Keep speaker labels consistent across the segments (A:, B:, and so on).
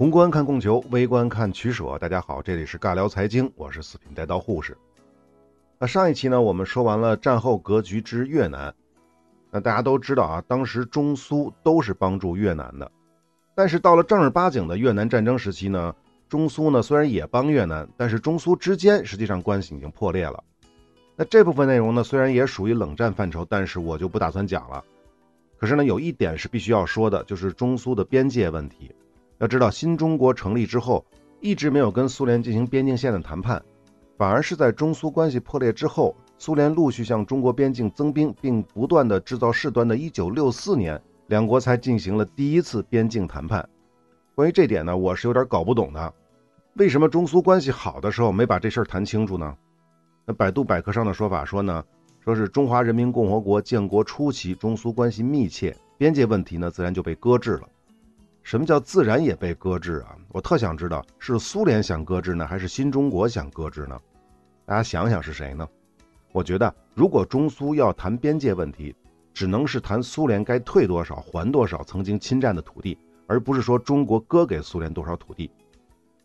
A: 宏观看供求，微观看取舍。大家好，这里是尬聊财经，我是四品带刀护士。那上一期呢，我们说完了战后格局之越南。那大家都知道啊，当时中苏都是帮助越南的。但是到了正儿八经的越南战争时期呢，中苏呢虽然也帮越南，但是中苏之间实际上关系已经破裂了。那这部分内容呢，虽然也属于冷战范畴，但是我就不打算讲了。可是呢，有一点是必须要说的，就是中苏的边界问题。要知道，新中国成立之后，一直没有跟苏联进行边境线的谈判，反而是在中苏关系破裂之后，苏联陆续向中国边境增兵，并不断的制造事端的1964年，两国才进行了第一次边境谈判。关于这点呢，我是有点搞不懂的，为什么中苏关系好的时候没把这事儿谈清楚呢？那百度百科上的说法说呢，说是中华人民共和国建国初期，中苏关系密切，边界问题呢自然就被搁置了。什么叫自然也被搁置啊？我特想知道是苏联想搁置呢，还是新中国想搁置呢？大家想想是谁呢？我觉得，如果中苏要谈边界问题，只能是谈苏联该退多少、还多少曾经侵占的土地，而不是说中国割给苏联多少土地。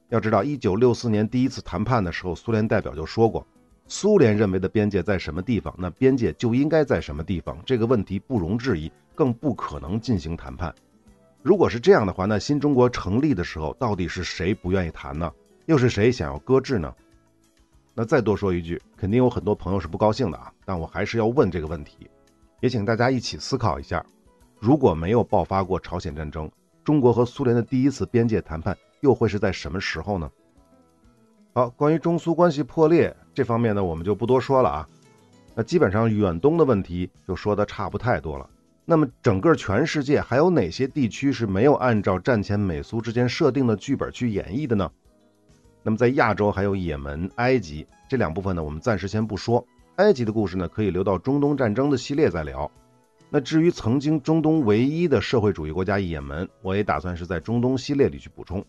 A: 要知道，一九六四年第一次谈判的时候，苏联代表就说过，苏联认为的边界在什么地方，那边界就应该在什么地方，这个问题不容置疑，更不可能进行谈判。如果是这样的话，那新中国成立的时候，到底是谁不愿意谈呢？又是谁想要搁置呢？那再多说一句，肯定有很多朋友是不高兴的啊。但我还是要问这个问题，也请大家一起思考一下：如果没有爆发过朝鲜战争，中国和苏联的第一次边界谈判又会是在什么时候呢？好，关于中苏关系破裂这方面呢，我们就不多说了啊。那基本上远东的问题就说的差不太多了。那么，整个全世界还有哪些地区是没有按照战前美苏之间设定的剧本去演绎的呢？那么，在亚洲还有也门、埃及这两部分呢，我们暂时先不说。埃及的故事呢，可以留到中东战争的系列再聊。那至于曾经中东唯一的社会主义国家也门，我也打算是在中东系列里去补充。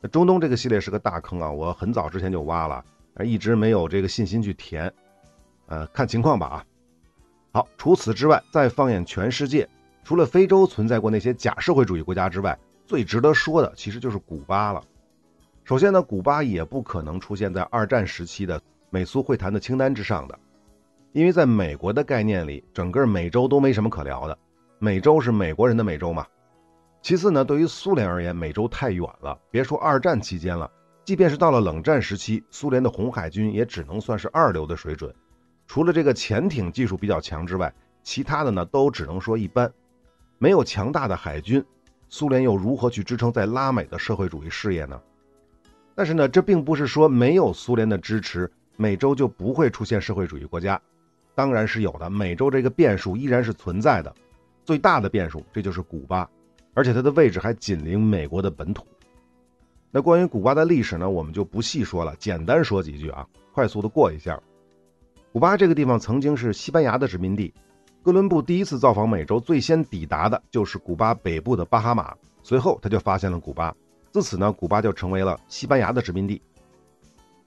A: 那中东这个系列是个大坑啊，我很早之前就挖了，而一直没有这个信心去填。呃，看情况吧啊。好，除此之外，再放眼全世界，除了非洲存在过那些假社会主义国家之外，最值得说的其实就是古巴了。首先呢，古巴也不可能出现在二战时期的美苏会谈的清单之上的，因为在美国的概念里，整个美洲都没什么可聊的，美洲是美国人的美洲嘛。其次呢，对于苏联而言，美洲太远了，别说二战期间了，即便是到了冷战时期，苏联的红海军也只能算是二流的水准。除了这个潜艇技术比较强之外，其他的呢都只能说一般。没有强大的海军，苏联又如何去支撑在拉美的社会主义事业呢？但是呢，这并不是说没有苏联的支持，美洲就不会出现社会主义国家。当然是有的，美洲这个变数依然是存在的。最大的变数，这就是古巴，而且它的位置还紧邻美国的本土。那关于古巴的历史呢，我们就不细说了，简单说几句啊，快速的过一下。古巴这个地方曾经是西班牙的殖民地，哥伦布第一次造访美洲，最先抵达的就是古巴北部的巴哈马，随后他就发现了古巴，自此呢，古巴就成为了西班牙的殖民地。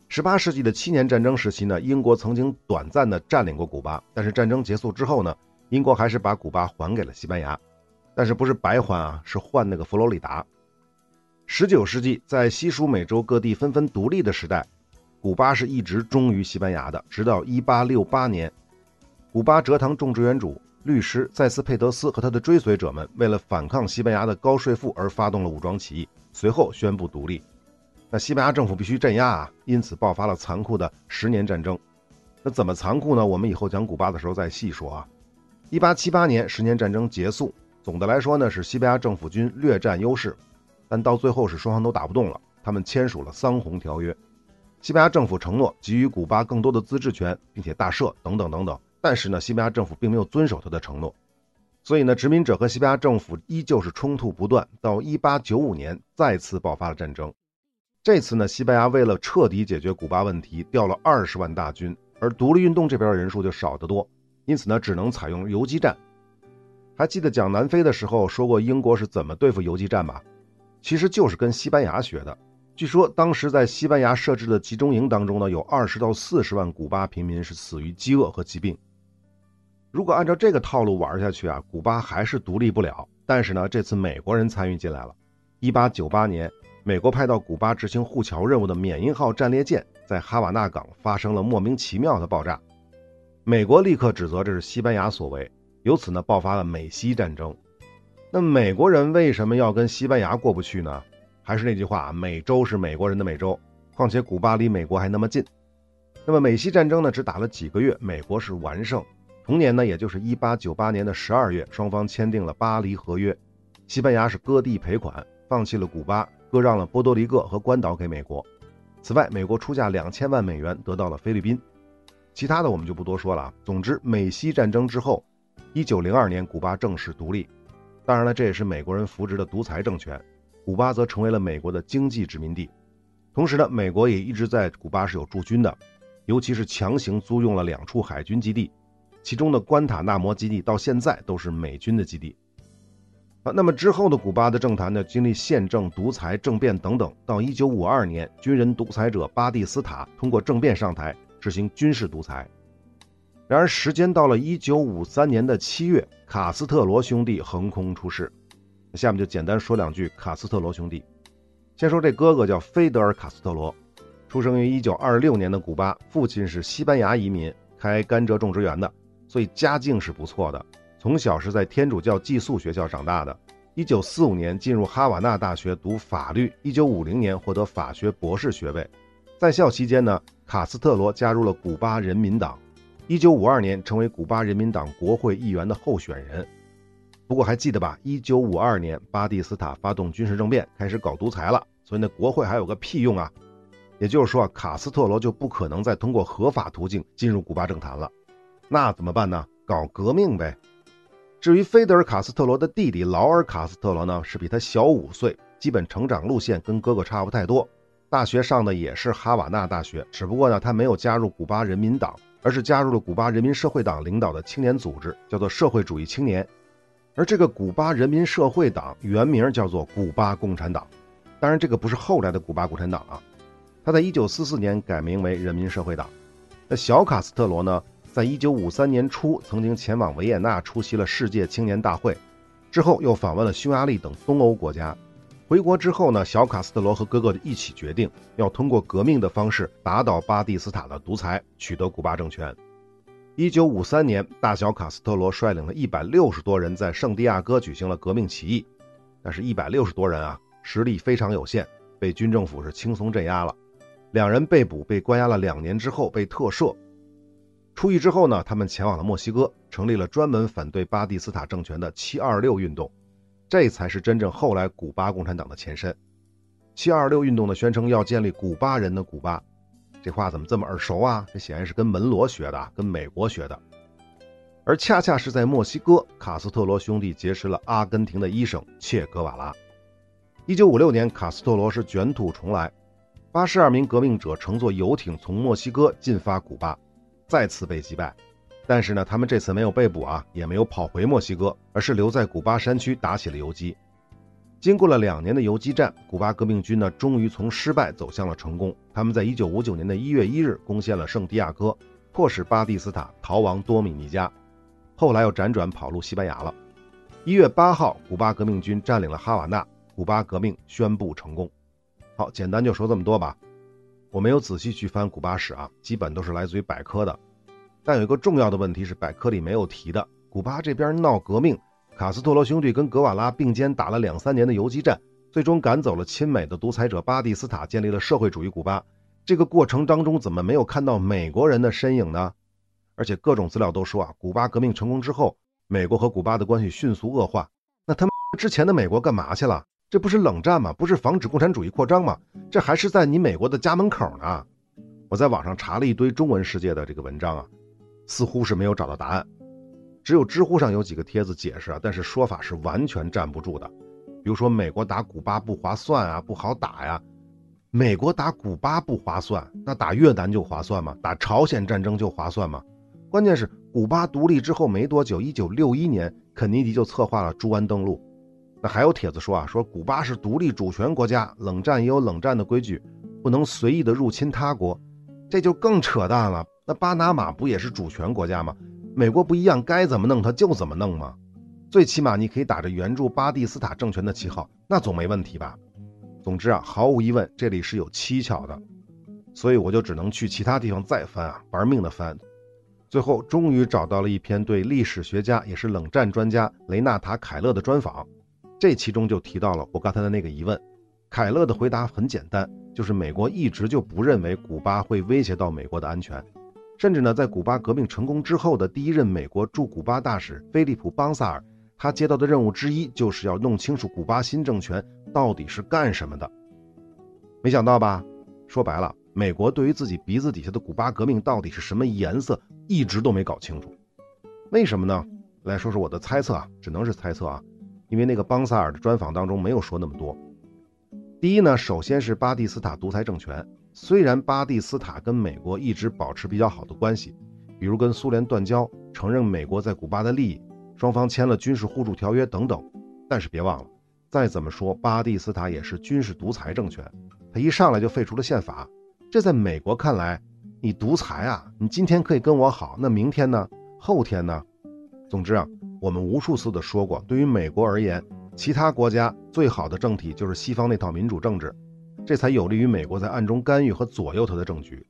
A: 十八世纪的七年战争时期呢，英国曾经短暂的占领过古巴，但是战争结束之后呢，英国还是把古巴还给了西班牙，但是不是白还啊，是换那个佛罗里达。十九世纪在西属美洲各地纷纷独立的时代。古巴是一直忠于西班牙的，直到1868年，古巴蔗糖种植园主律师塞斯佩德斯和他的追随者们为了反抗西班牙的高税负而发动了武装起义，随后宣布独立。那西班牙政府必须镇压啊，因此爆发了残酷的十年战争。那怎么残酷呢？我们以后讲古巴的时候再细说啊。1878年十年战争结束，总的来说呢是西班牙政府军略占优势，但到最后是双方都打不动了，他们签署了桑洪条约。西班牙政府承诺给予古巴更多的自治权，并且大赦等等等等。但是呢，西班牙政府并没有遵守他的承诺，所以呢，殖民者和西班牙政府依旧是冲突不断。到1895年，再次爆发了战争。这次呢，西班牙为了彻底解决古巴问题，调了二十万大军，而独立运动这边的人数就少得多，因此呢，只能采用游击战。还记得讲南非的时候说过英国是怎么对付游击战吧？其实就是跟西班牙学的。据说当时在西班牙设置的集中营当中呢，有二十到四十万古巴平民是死于饥饿和疾病。如果按照这个套路玩下去啊，古巴还是独立不了。但是呢，这次美国人参与进来了。一八九八年，美国派到古巴执行护侨任务的缅因号战列舰在哈瓦那港发生了莫名其妙的爆炸，美国立刻指责这是西班牙所为，由此呢爆发了美西战争。那美国人为什么要跟西班牙过不去呢？还是那句话，美洲是美国人的美洲，况且古巴离美国还那么近。那么美西战争呢，只打了几个月，美国是完胜。同年呢，也就是1898年的12月，双方签订了巴黎合约，西班牙是割地赔款，放弃了古巴。割让了波多黎各和关岛给美国。此外，美国出价两千万美元得到了菲律宾。其他的我们就不多说了啊。总之，美西战争之后，一九零二年，古巴正式独立。当然了，这也是美国人扶植的独裁政权。古巴则成为了美国的经济殖民地。同时呢，美国也一直在古巴是有驻军的，尤其是强行租用了两处海军基地，其中的关塔那摩基地到现在都是美军的基地。啊，那么之后的古巴的政坛呢，经历宪政、独裁、政变等等，到一九五二年，军人独裁者巴蒂斯塔通过政变上台，执行军事独裁。然而，时间到了一九五三年的七月，卡斯特罗兄弟横空出世。下面就简单说两句卡斯特罗兄弟。先说这哥哥叫菲德尔·卡斯特罗，出生于一九二六年的古巴，父亲是西班牙移民，开甘蔗种植园的，所以家境是不错的。从小是在天主教寄宿学校长大的。一九四五年进入哈瓦那大学读法律，一九五零年获得法学博士学位。在校期间呢，卡斯特罗加入了古巴人民党，一九五二年成为古巴人民党国会议员的候选人。不过还记得吧？一九五二年巴蒂斯塔发动军事政变，开始搞独裁了，所以那国会还有个屁用啊！也就是说，卡斯特罗就不可能再通过合法途径进入古巴政坛了。那怎么办呢？搞革命呗！至于菲德尔·卡斯特罗的弟弟劳尔·卡斯特罗呢，是比他小五岁，基本成长路线跟哥哥差不太多。大学上的也是哈瓦那大学，只不过呢，他没有加入古巴人民党，而是加入了古巴人民社会党领导的青年组织，叫做社会主义青年。而这个古巴人民社会党原名叫做古巴共产党，当然这个不是后来的古巴共产党啊，他在一九四四年改名为人民社会党。那小卡斯特罗呢？在一九五三年初，曾经前往维也纳出席了世界青年大会，之后又访问了匈牙利等东欧国家。回国之后呢，小卡斯特罗和哥哥一起决定要通过革命的方式打倒巴蒂斯塔的独裁，取得古巴政权。一九五三年，大小卡斯特罗率领了一百六十多人在圣地亚哥举行了革命起义，但是，一百六十多人啊，实力非常有限，被军政府是轻松镇压了。两人被捕，被关押了两年之后被特赦。出狱之后呢，他们前往了墨西哥，成立了专门反对巴蒂斯塔政权的“七二六”运动，这才是真正后来古巴共产党的前身。“七二六”运动的，宣称要建立古巴人的古巴，这话怎么这么耳熟啊？这显然是跟门罗学的，跟美国学的。而恰恰是在墨西哥，卡斯特罗兄弟结识了阿根廷的医生切格瓦拉。一九五六年，卡斯特罗是卷土重来，八十二名革命者乘坐游艇从墨西哥进发古巴。再次被击败，但是呢，他们这次没有被捕啊，也没有跑回墨西哥，而是留在古巴山区打起了游击。经过了两年的游击战，古巴革命军呢，终于从失败走向了成功。他们在一九五九年的一月一日攻陷了圣地亚哥，迫使巴蒂斯塔逃亡多米尼加，后来又辗转跑路西班牙了。一月八号，古巴革命军占领了哈瓦那，古巴革命宣布成功。好，简单就说这么多吧。我没有仔细去翻古巴史啊，基本都是来自于百科的。但有一个重要的问题是百科里没有提的：古巴这边闹革命，卡斯特罗兄弟跟格瓦拉并肩打了两三年的游击战，最终赶走了亲美的独裁者巴蒂斯塔，建立了社会主义古巴。这个过程当中怎么没有看到美国人的身影呢？而且各种资料都说啊，古巴革命成功之后，美国和古巴的关系迅速恶化。那他们之前的美国干嘛去了？这不是冷战吗？不是防止共产主义扩张吗？这还是在你美国的家门口呢。我在网上查了一堆中文世界的这个文章啊，似乎是没有找到答案。只有知乎上有几个帖子解释啊，但是说法是完全站不住的。比如说美国打古巴不划算啊，不好打呀。美国打古巴不划算，那打越南就划算吗？打朝鲜战争就划算吗？关键是古巴独立之后没多久，一九六一年，肯尼迪就策划了猪湾登陆。那还有帖子说啊，说古巴是独立主权国家，冷战也有冷战的规矩，不能随意的入侵他国，这就更扯淡了。那巴拿马不也是主权国家吗？美国不一样，该怎么弄他就怎么弄吗？最起码你可以打着援助巴蒂斯塔政权的旗号，那总没问题吧？总之啊，毫无疑问，这里是有蹊跷的，所以我就只能去其他地方再翻啊，玩命的翻。最后终于找到了一篇对历史学家也是冷战专家雷纳塔·凯勒的专访，这其中就提到了我刚才的那个疑问。凯勒的回答很简单，就是美国一直就不认为古巴会威胁到美国的安全，甚至呢，在古巴革命成功之后的第一任美国驻古巴大使菲利普·邦萨尔。他接到的任务之一就是要弄清楚古巴新政权到底是干什么的。没想到吧？说白了，美国对于自己鼻子底下的古巴革命到底是什么颜色，一直都没搞清楚。为什么呢？来说说我的猜测啊，只能是猜测啊，因为那个邦萨尔的专访当中没有说那么多。第一呢，首先是巴蒂斯塔独裁政权，虽然巴蒂斯塔跟美国一直保持比较好的关系，比如跟苏联断交，承认美国在古巴的利益。双方签了军事互助条约等等，但是别忘了，再怎么说巴蒂斯塔也是军事独裁政权，他一上来就废除了宪法，这在美国看来，你独裁啊，你今天可以跟我好，那明天呢？后天呢？总之啊，我们无数次的说过，对于美国而言，其他国家最好的政体就是西方那套民主政治，这才有利于美国在暗中干预和左右他的政局。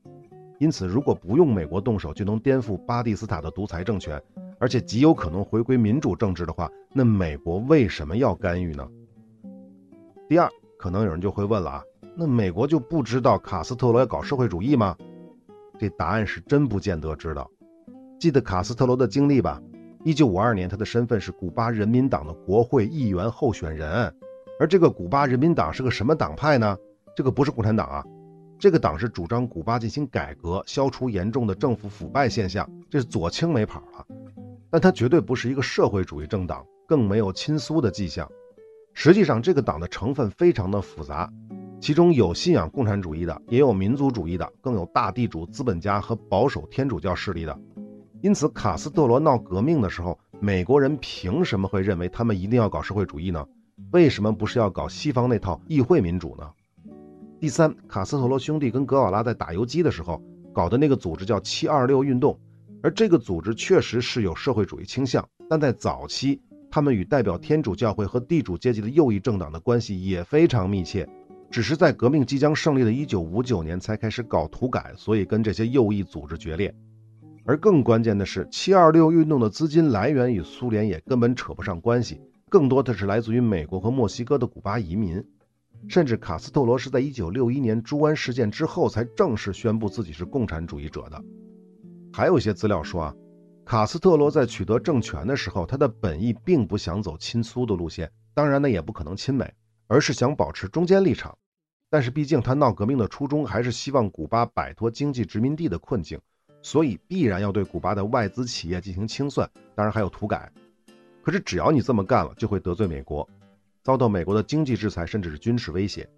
A: 因此，如果不用美国动手就能颠覆巴蒂斯塔的独裁政权。而且极有可能回归民主政治的话，那美国为什么要干预呢？第二，可能有人就会问了啊，那美国就不知道卡斯特罗要搞社会主义吗？这答案是真不见得知道。记得卡斯特罗的经历吧？一九五二年，他的身份是古巴人民党的国会议员候选人，而这个古巴人民党是个什么党派呢？这个不是共产党啊，这个党是主张古巴进行改革，消除严重的政府腐败现象，这是左倾没跑了。但它绝对不是一个社会主义政党，更没有亲苏的迹象。实际上，这个党的成分非常的复杂，其中有信仰共产主义的，也有民族主义的，更有大地主、资本家和保守天主教势力的。因此，卡斯特罗闹革命的时候，美国人凭什么会认为他们一定要搞社会主义呢？为什么不是要搞西方那套议会民主呢？第三，卡斯特罗兄弟跟格瓦拉在打游击的时候搞的那个组织叫“七二六运动”。而这个组织确实是有社会主义倾向，但在早期，他们与代表天主教会和地主阶级的右翼政党的关系也非常密切，只是在革命即将胜利的1959年才开始搞土改，所以跟这些右翼组织决裂。而更关键的是，726运动的资金来源与苏联也根本扯不上关系，更多的是来自于美国和墨西哥的古巴移民，甚至卡斯特罗是在1961年猪湾事件之后才正式宣布自己是共产主义者的。还有一些资料说啊，卡斯特罗在取得政权的时候，他的本意并不想走亲苏的路线，当然呢也不可能亲美，而是想保持中间立场。但是毕竟他闹革命的初衷还是希望古巴摆脱经济殖民地的困境，所以必然要对古巴的外资企业进行清算，当然还有土改。可是只要你这么干了，就会得罪美国，遭到美国的经济制裁，甚至是军事威胁。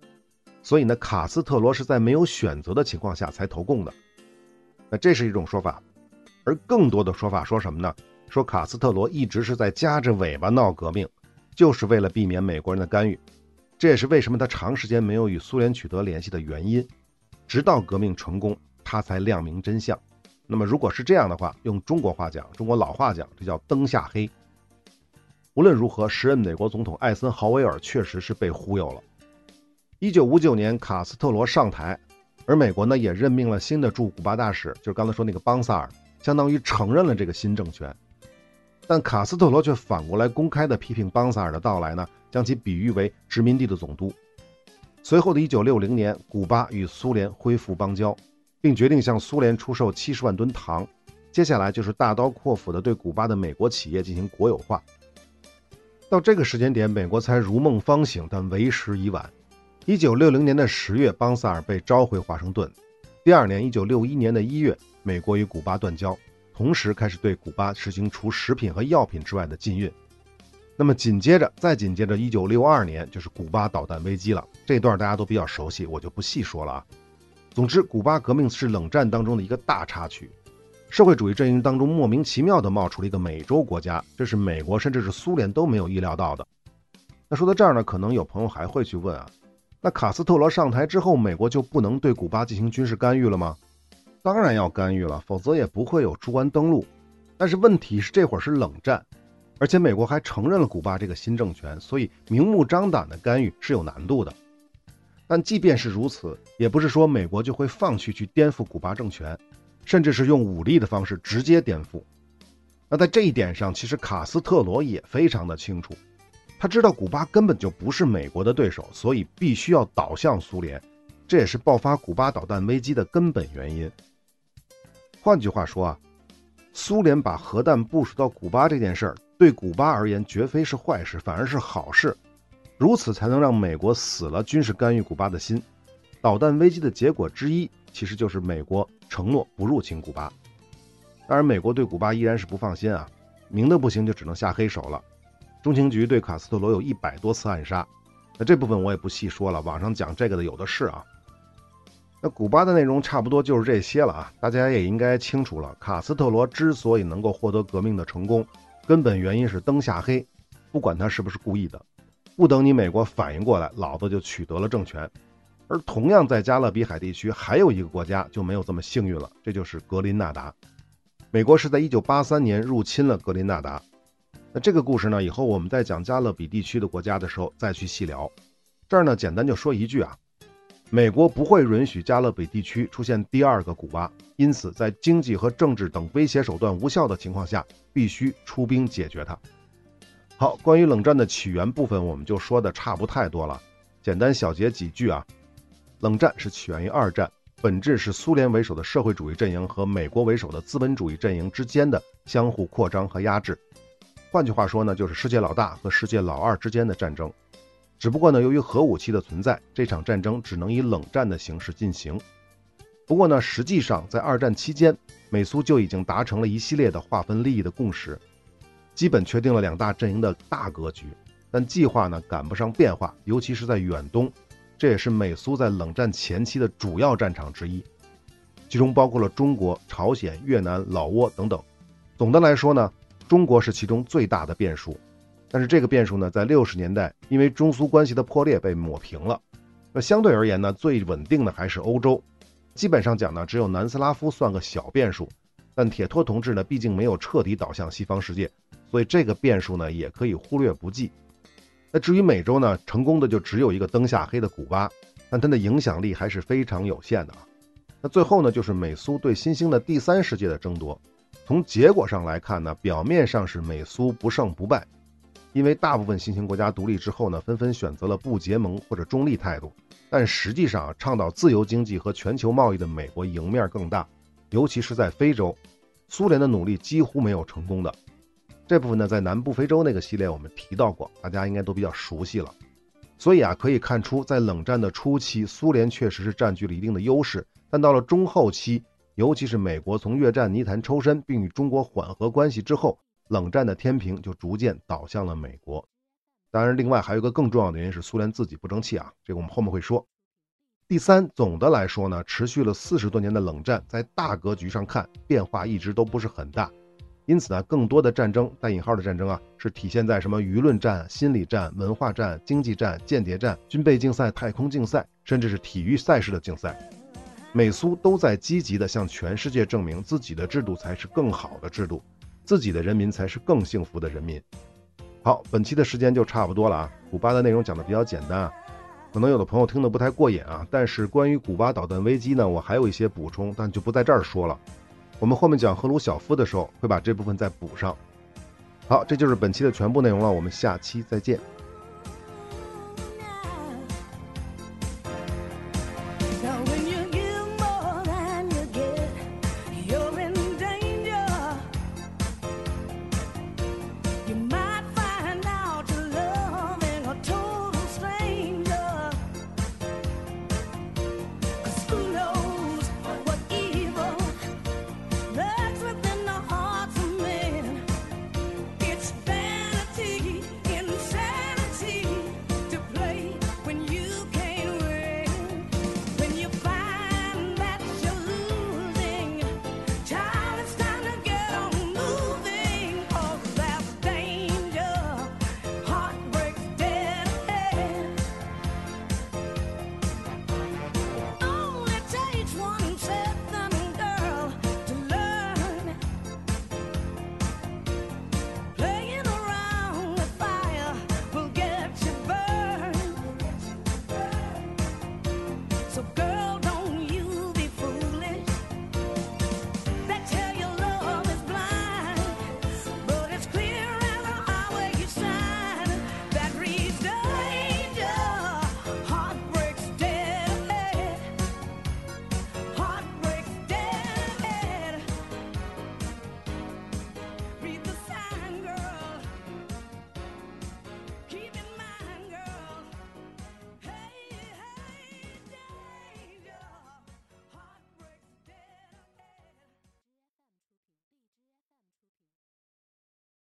A: 所以呢，卡斯特罗是在没有选择的情况下才投共的。那这是一种说法，而更多的说法说什么呢？说卡斯特罗一直是在夹着尾巴闹革命，就是为了避免美国人的干预。这也是为什么他长时间没有与苏联取得联系的原因。直到革命成功，他才亮明真相。那么如果是这样的话，用中国话讲，中国老话讲，这叫灯下黑。无论如何，时任美国总统艾森豪威尔确实是被忽悠了。一九五九年，卡斯特罗上台。而美国呢，也任命了新的驻古巴大使，就是刚才说那个邦萨尔，相当于承认了这个新政权。但卡斯特罗却反过来公开的批评邦萨尔的到来呢，将其比喻为殖民地的总督。随后的一九六零年，古巴与苏联恢复邦交，并决定向苏联出售七十万吨糖。接下来就是大刀阔斧的对古巴的美国企业进行国有化。到这个时间点，美国才如梦方醒，但为时已晚。一九六零年的十月，邦萨尔被召回华盛顿。第二年，一九六一年的一月，美国与古巴断交，同时开始对古巴实行除食品和药品之外的禁运。那么紧接着，再紧接着，一九六二年就是古巴导弹危机了。这段大家都比较熟悉，我就不细说了啊。总之，古巴革命是冷战当中的一个大插曲。社会主义阵营当中莫名其妙地冒出了一个美洲国家，这是美国甚至是苏联都没有意料到的。那说到这儿呢，可能有朋友还会去问啊。那卡斯特罗上台之后，美国就不能对古巴进行军事干预了吗？当然要干预了，否则也不会有猪湾登陆。但是问题是，这会儿是冷战，而且美国还承认了古巴这个新政权，所以明目张胆的干预是有难度的。但即便是如此，也不是说美国就会放弃去颠覆古巴政权，甚至是用武力的方式直接颠覆。那在这一点上，其实卡斯特罗也非常的清楚，他知道古巴根本就不是美国的对手，所以必须要倒向苏联，这也是爆发古巴导弹危机的根本原因。换句话说啊，苏联把核弹部署到古巴这件事儿，对古巴而言绝非是坏事，反而是好事。如此才能让美国死了军事干预古巴的心。导弹危机的结果之一，其实就是美国承诺不入侵古巴。当然，美国对古巴依然是不放心啊，明的不行就只能下黑手了。中情局对卡斯特罗有一百多次暗杀，那这部分我也不细说了，网上讲这个的有的是啊。那古巴的内容差不多就是这些了啊，大家也应该清楚了。卡斯特罗之所以能够获得革命的成功，根本原因是灯下黑，不管他是不是故意的。不等你美国反应过来，老子就取得了政权。而同样在加勒比海地区，还有一个国家就没有这么幸运了，这就是格林纳达。美国是在1983年入侵了格林纳达。那这个故事呢，以后我们在讲加勒比地区的国家的时候再去细聊。这儿呢，简单就说一句啊。美国不会允许加勒比地区出现第二个古巴，因此在经济和政治等威胁手段无效的情况下，必须出兵解决它。好，关于冷战的起源部分，我们就说的差不太多了，简单小结几句啊。冷战是起源于二战，本质是苏联为首的社会主义阵营和美国为首的资本主义阵营之间的相互扩张和压制。换句话说呢，就是世界老大和世界老二之间的战争。只不过呢，由于核武器的存在，这场战争只能以冷战的形式进行。不过呢，实际上在二战期间，美苏就已经达成了一系列的划分利益的共识，基本确定了两大阵营的大格局。但计划呢赶不上变化，尤其是在远东，这也是美苏在冷战前期的主要战场之一，其中包括了中国、朝鲜、越南、老挝等等。总的来说呢，中国是其中最大的变数。但是这个变数呢，在六十年代因为中苏关系的破裂被抹平了。那相对而言呢，最稳定的还是欧洲。基本上讲呢，只有南斯拉夫算个小变数。但铁托同志呢，毕竟没有彻底倒向西方世界，所以这个变数呢，也可以忽略不计。那至于美洲呢，成功的就只有一个灯下黑的古巴，但它的影响力还是非常有限的啊。那最后呢，就是美苏对新兴的第三世界的争夺。从结果上来看呢，表面上是美苏不胜不败。因为大部分新兴国家独立之后呢，纷纷选择了不结盟或者中立态度，但实际上倡导自由经济和全球贸易的美国赢面更大，尤其是在非洲，苏联的努力几乎没有成功的。这部分呢，在南部非洲那个系列我们提到过，大家应该都比较熟悉了。所以啊，可以看出，在冷战的初期，苏联确实是占据了一定的优势，但到了中后期，尤其是美国从越战泥潭抽身并与中国缓和关系之后。冷战的天平就逐渐倒向了美国。当然，另外还有一个更重要的原因是苏联自己不争气啊，这个我们后面会说。第三，总的来说呢，持续了四十多年的冷战，在大格局上看变化一直都不是很大。因此呢，更多的战争（带引号的战争啊）是体现在什么舆论战、心理战、文化战、经济战、间谍战、军备竞赛、太空竞赛，甚至是体育赛事的竞赛。美苏都在积极地向全世界证明自己的制度才是更好的制度。自己的人民才是更幸福的人民。好，本期的时间就差不多了啊。古巴的内容讲的比较简单啊，可能有的朋友听得不太过瘾啊。但是关于古巴导弹危机呢，我还有一些补充，但就不在这儿说了。我们后面讲赫鲁晓夫的时候，会把这部分再补上。好，这就是本期的全部内容了，我们下期再见。